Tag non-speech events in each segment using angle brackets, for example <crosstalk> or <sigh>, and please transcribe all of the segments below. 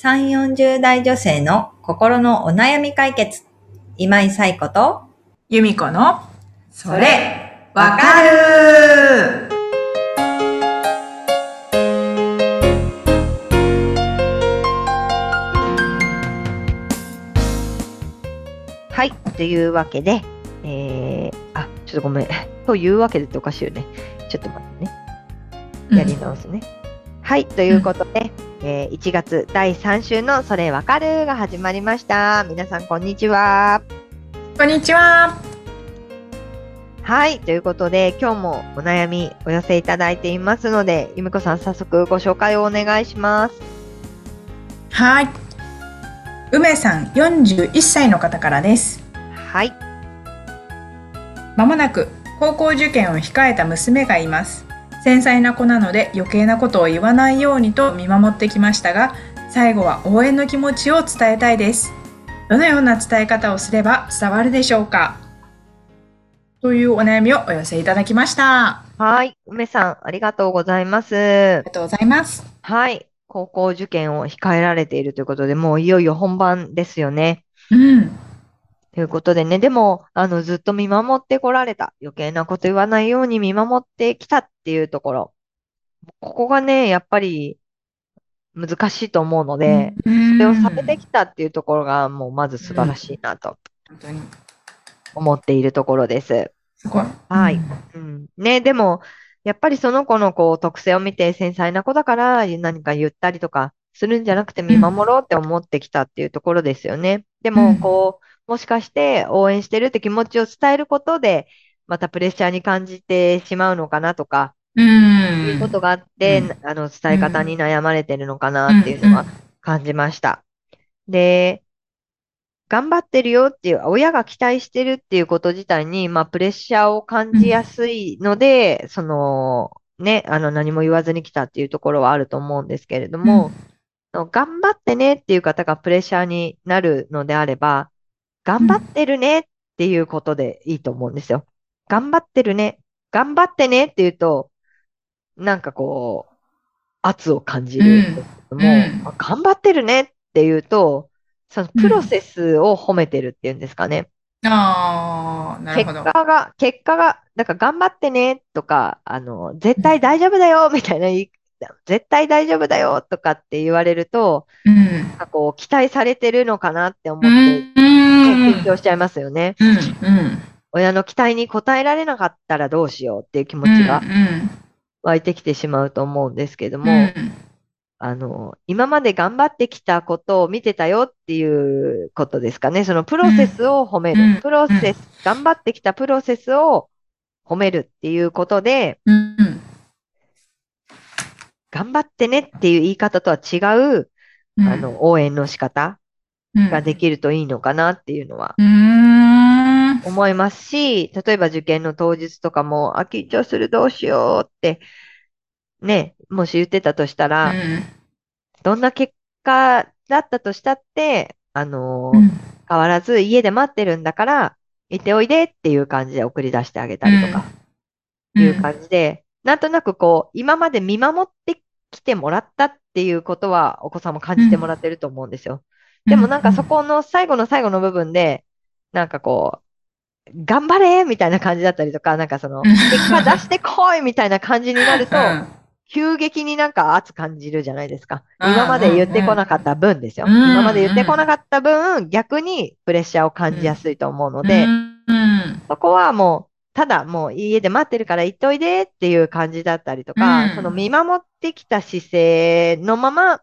3、40代女性の心のお悩み解決。今井冴子と、由美子の、それ、わかるはい。というわけで、えー、あ、ちょっとごめん。<laughs> というわけでっておかしいよね。ちょっと待ってね。やり直すね。はい。ということで、えー1月第3週のそれわかるが始まりました。皆さん、こんにちは。こんにちは。はい。ということで、今日もお悩みお寄せいただいていますので、ゆみこさん、早速ご紹介をお願いします。はい。梅さん、41歳の方からです。はい。まもなく高校受験を控えた娘がいます。繊細な子なので余計なことを言わないようにと見守ってきましたが、最後は応援の気持ちを伝えたいです。どのような伝え方をすれば伝わるでしょうか？というお悩みをお寄せいただきました。あはい。梅さん、ありがとうございます。りがとうございます。はい。高校受験を控えられているということで、もういよいよ本番ですよね。うん。ということでね、でも、あの、ずっと見守ってこられた。余計なこと言わないように見守ってきたっていうところ。ここがね、やっぱり難しいと思うので、そそれをされてきたっていうところが、もうまず素晴らしいなと本当に。思っているところです。すごい。はいうんうん。ね、でも、やっぱりその子のこう特性を見て繊細な子だから何か言ったりとかするんじゃなくて見守ろうって思ってきたっていうところですよね。でも、うん。こう、もしかして応援してるって気持ちを伝えることで、またプレッシャーに感じてしまうのかなとか、う。いうんことがあって、うん。あの、伝え方に悩まれてるのかなっていうのは感じました。で、頑張ってるよっていう、親が期待してるっていうこと自体に、まあ、プレッシャーを感じやすいので、その、ね、あの、何も言わずに来たっていうところはあると思うんですけれども、頑張ってねっていう方がプレッシャーになるのであれば、頑張ってるねっていうことでいいと思うんですよ。頑張ってるね、頑張ってねっていうと、なんかこう、圧を感じるんですけども、うんあ頑張ってるねっていうと、そのプロセスを褒めてるっていうんですかね。ああ、なる結ほど。果が、結果が、だから頑張ってねとか、あの、絶対大丈夫だよみたいな言い、絶対大丈夫だよとかって言われると、うん。なんかこう、期待されてるのかなって思っうて、ん。緊張しちゃいますよね。うん。うん。親の期待に応えられなかったらどうしようっていう気持ちが湧いてきてしまうと思うんですけども、うん。あの、今まで頑張ってきたことを見てたよっていうことですかね。そのプロセスを褒める。うんプロセス、頑張ってきたプロセスを褒めるっていうことで、うん。頑張ってねっていう言い方とは違う、うん。あの、応援の仕方うん、ができるといいのかなっていうのはうーん。思いますし、例えば受験の当日とかも、あ、緊張するどうしようって、ね、もし言ってたとしたら、どんな結果だったとしたって、あのうん。変わらず家で待ってるんだから、行っておいでっていう感じで送り出してあげたりとか、うんいう感じで、なんとなくこう、今まで見守ってきてもらったっていうことは、お子さんも感じてもらってると思うんですよ。でもなんかそこの最後の最後の部分で、なんかこう、頑張れみたいな感じだったりとか、なんかその、うん結果出してこいみたいな感じになると、うん急激になんか圧感じるじゃないですか。うん今まで言ってこなかった分ですよ。うん今まで言ってこなかった分、逆にプレッシャーを感じやすいと思うので、うん。そこはもう、ただもう家で待ってるから行っといでっていう感じだったりとか、うんその見守ってきた姿勢のまま、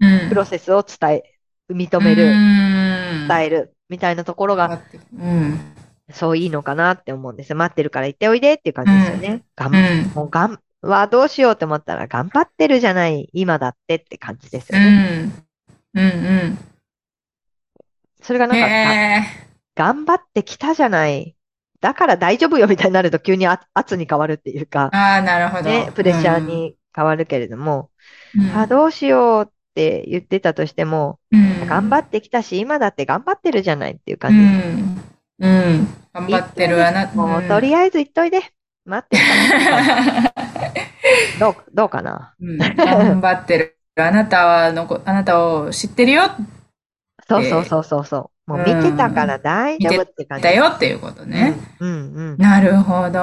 うん。プロセスを伝え、認めうる、ん。伝える、みたいなところが、うん。そういいのかなって思うんですよ。待ってるから行っておいでっていう感じですよね。がんうんもうがん、はどうしようって思ったら、頑張ってるじゃない、今だってって感じですうよね。ん。うん。それがうん。なんか、へ頑張ってきたじゃない。だから大丈夫よみたいになると急に圧圧に変わるっていうかー。、ああ、なるほど。ね、プレッシャーに変わるけれども、うん。あ、どうしようって言ってたとしても、うん。頑張ってきたし、今だって頑張ってるじゃないっていうう感じです。ん。うん。頑張ってるわな。もう、うんとりあえず行っといで。待ってる。<laughs> どう、どうかな？うん頑張ってるあなたはのこ、あなたを知ってるよ、そうそうそうそうそう。もう見てたから大丈夫って感じ。だよっていうことね。うん、うん、うん。なるほど。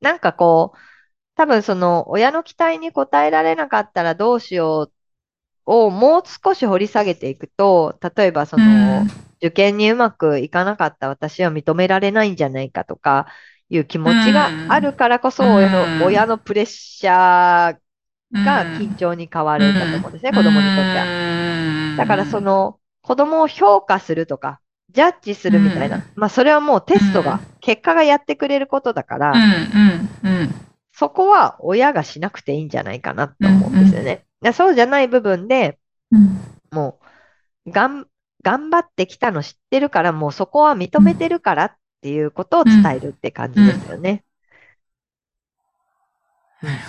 なんかこう、多分その親の期待に応えられなかったらどうしようをもう少し掘り下げていくと、例えばその、受験にうまくいかなかった私は認められないんじゃないかとかいう気持ちがあるからこそ親うんの、親のプレッシャーうんが緊張に変わるんだと思うんですね、子供にとっては。はだからそ、の子供を評価するとか、ジャッジするみたいな、うん。まあそれはもうテストがうん、結果がやってくれることだから、うん、うん、うん。そこは親がしなくていいんじゃないかなと思うんですよね。でそうじゃない部分でうん。もう、がん、頑張ってきたの知ってるから、もうそこは認めてるからっていうことを伝えるって感じですよね。なる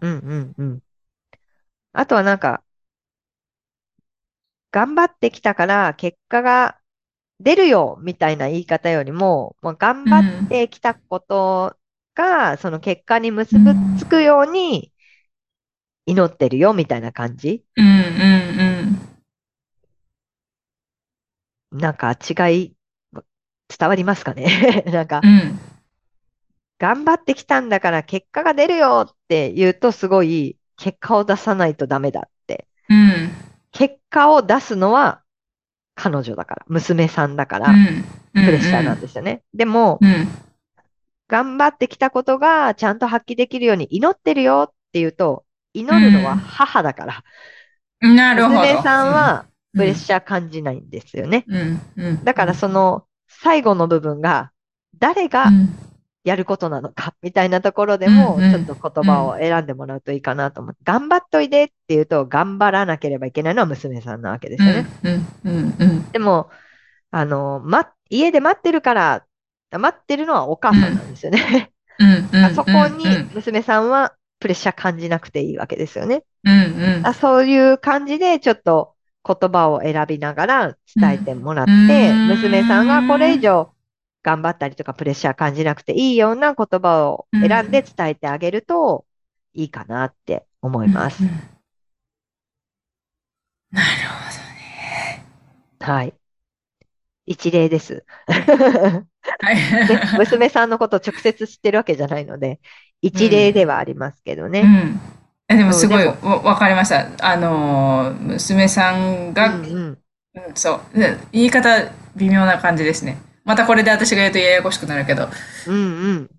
うんうんうん。あとはなんか、頑張ってきたから結果が出るよみたいな言い方よりも、まあ、頑張ってきたことが、その結果に結びつくように祈ってるよみたいな感じ？うん、うん、なんか違い、伝わりますかね？<laughs> なんかう、ん。頑張ってきたんだから結果が出るよって言うとすごい結果を出さないとダメだって。うん。結果を出すのは彼女だから、娘さんだから、うん。プレッシャーなんですよね。でも、うん。頑張ってきたことがちゃんと発揮できるように祈ってるよって言うと、祈るのは母だから、なるほど。娘さんはプレッー。シャー感じないんですよね。うん。うん。だからその最後の部分が誰がうんやることなのかみたいなところでも、ちょっと言葉を選んでもらうといいかなと思って、頑張っといでって言うと、頑張らなければいけないのは娘さんなわけですよね。うん。うん。うん。でも、あの、ま、家で待ってるから、待ってるのはお母さんなんですよね。うん。うん。そこに娘さんはプレッシャー感じなくていいわけですよね。うん。うん。あそういう感じでちょっと言葉を選びながら伝えてもらって、うん娘さんがこれ以上頑張ったりとかプレッシャー感じなくていいような言葉を選んで伝えてあげるといいかなって思いますう。んなるほはい。一例です。ど <laughs> ね。はねい。娘さんのことを直接知ってるわけじゃないので、一例ではありますけどね。うん。えでもすごいわわかりました。あのー、娘さんが、うんうんうんそう。で言い方微妙な感じですね。またこれで私が言うとややこしくなるけど。うんうん。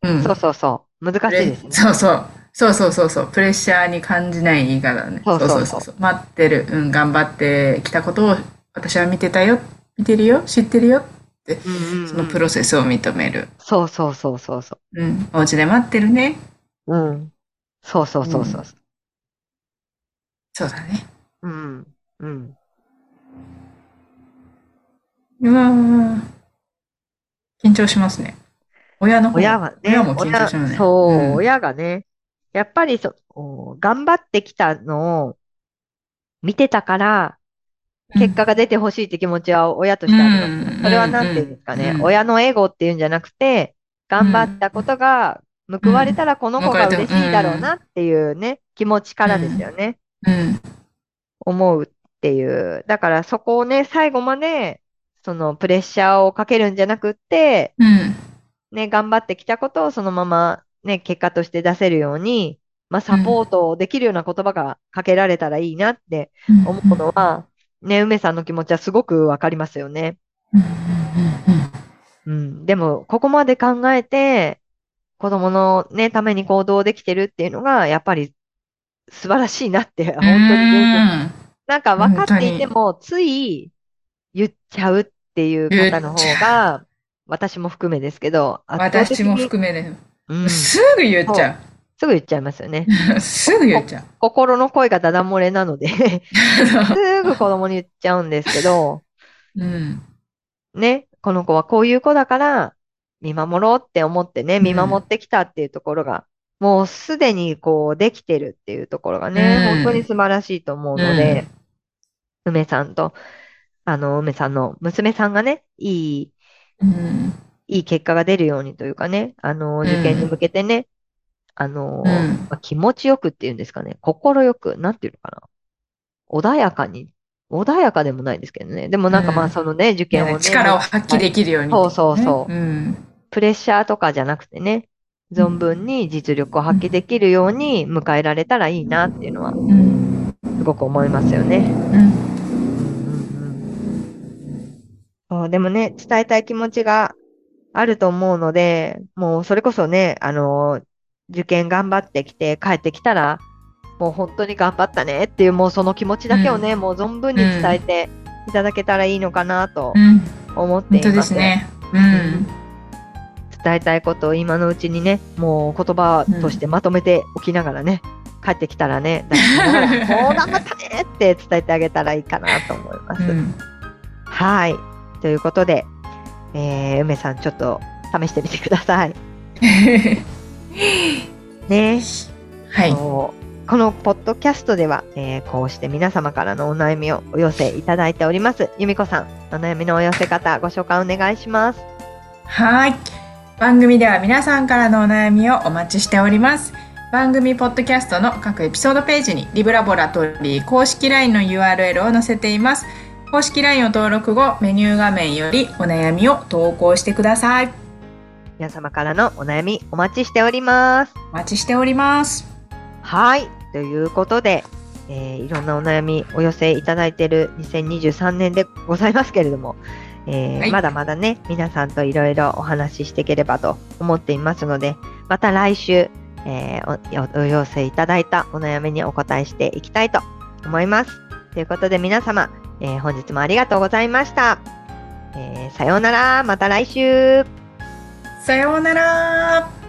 うん。そうそうそう。難しいですね。そうそう。そうそうそうそう。プレッシャーに感じない言い方だね。そうそうそう待ってる。うん、頑張ってきたことを私は見てたよ。見てるよ。知ってるよ。うんうんうんそのプロセスを認める。そうそうそうそうそうん。お家で待ってるね。う。うん。そうそうそうそう。そうだね。うん。うん。うわー緊張しますね。親の方親はね、親も緊張しますね。親そう、うん親がね、やっぱりそ、お頑張ってきたのを見てたから、結果が出てほしいって気持ちは親としてあります。うんそれは何て言うんですかね、うん親のエゴっていうんじゃなくて、頑張ったことが報われたらこの子が嬉しいだろうなっていうね、気持ちからですよね。うん。思うっていう。だからそこをね、最後まで、そのプレッシャーをかけるんじゃなくって、うん。ね、頑張ってきたことをそのままね、結果として出せるように、まあ、サポートできるような言葉がかけられたらいいなって思うのは、ね、梅さんの気持ちはすごくわかりますよね。うん。でも、ここまで考えて、子供のね、ために行動できてるっていうのが、やっぱり素晴らしいなって、本当になんか分かっていても、つい言っちゃうっていう方の方が、私も含めですけど、私もに含めね。うん、すすぐ言っちゃぐ言っちゃいますよね。う。すぐ言っちゃう。心の声がダダ漏れなので、<laughs> すぐ子供に言っちゃうんですけど、うん。ね、この子はこういう子だから、見守ろうって思ってね、うん見守ってきたっていうところが、もうすでにこうできてるっていうところがね、うん本当に素晴らしいと思うので、梅さんと、あの、梅さんの娘さんがね、いい、うん。いい結果が出るようにというかね、あの、ん受験に向けてね、あの、うんまあ気持ちよくっていうんですかね、心よく、なんていうのかな。穏やかに、穏やかでもないですけどね。でもなんかまうんあそのね、受験をね、力を発揮できるように、そうそうそううん。プレッシャーとかじゃなくてね、存分に実力を発揮できるように迎えられたらいいなっていうのはうん。すごく思いますよね。うん。そうでもね、伝えたい気持ちがあると思うので、もうそれこそね、あの、受験頑張ってきて帰ってきたら、もう本当に頑張ったねっていう、もうその気持ちだけをね、もう存分に伝えていただけたらいいのかなとうん。思っています。本当ですね。うん。伝えたいことを今のうちにね、もう言葉としてまとめておきながらね、帰ってきたらね、ら <laughs> もう頑張ったねって伝えてあげたらいいかなと思います。うん。はい。ということで、えー、梅さんちょっと試してみてください。<laughs> ね、はい。このポッドキャストでは、えーこうして皆様からのお悩みをお寄せいただいております。由美子さん、お悩みのお寄せ方、ご紹介お願いします。はい。番組では皆さんからのお悩みをお待ちしております。番組ポッドキャストの各エピソードページにリブラボラトリー公式 LINE の URL を載せています。公式 LINE を登録後、メニュー画面よりお悩みを投稿してください。皆様からのお悩みお待ちしております。お待ちしております。はい。ということで、えーいろんなお悩みお寄せいただいている2023年でございますけれども、えーはいまだまだね、皆さんといろいろお話ししていければと思っていますので、また来週、えーおお寄せいただいたお悩みにお答えしていきたいと思います。ということで皆様、えー本日もありがとうございました。えーさようなら、また来週。さようなら。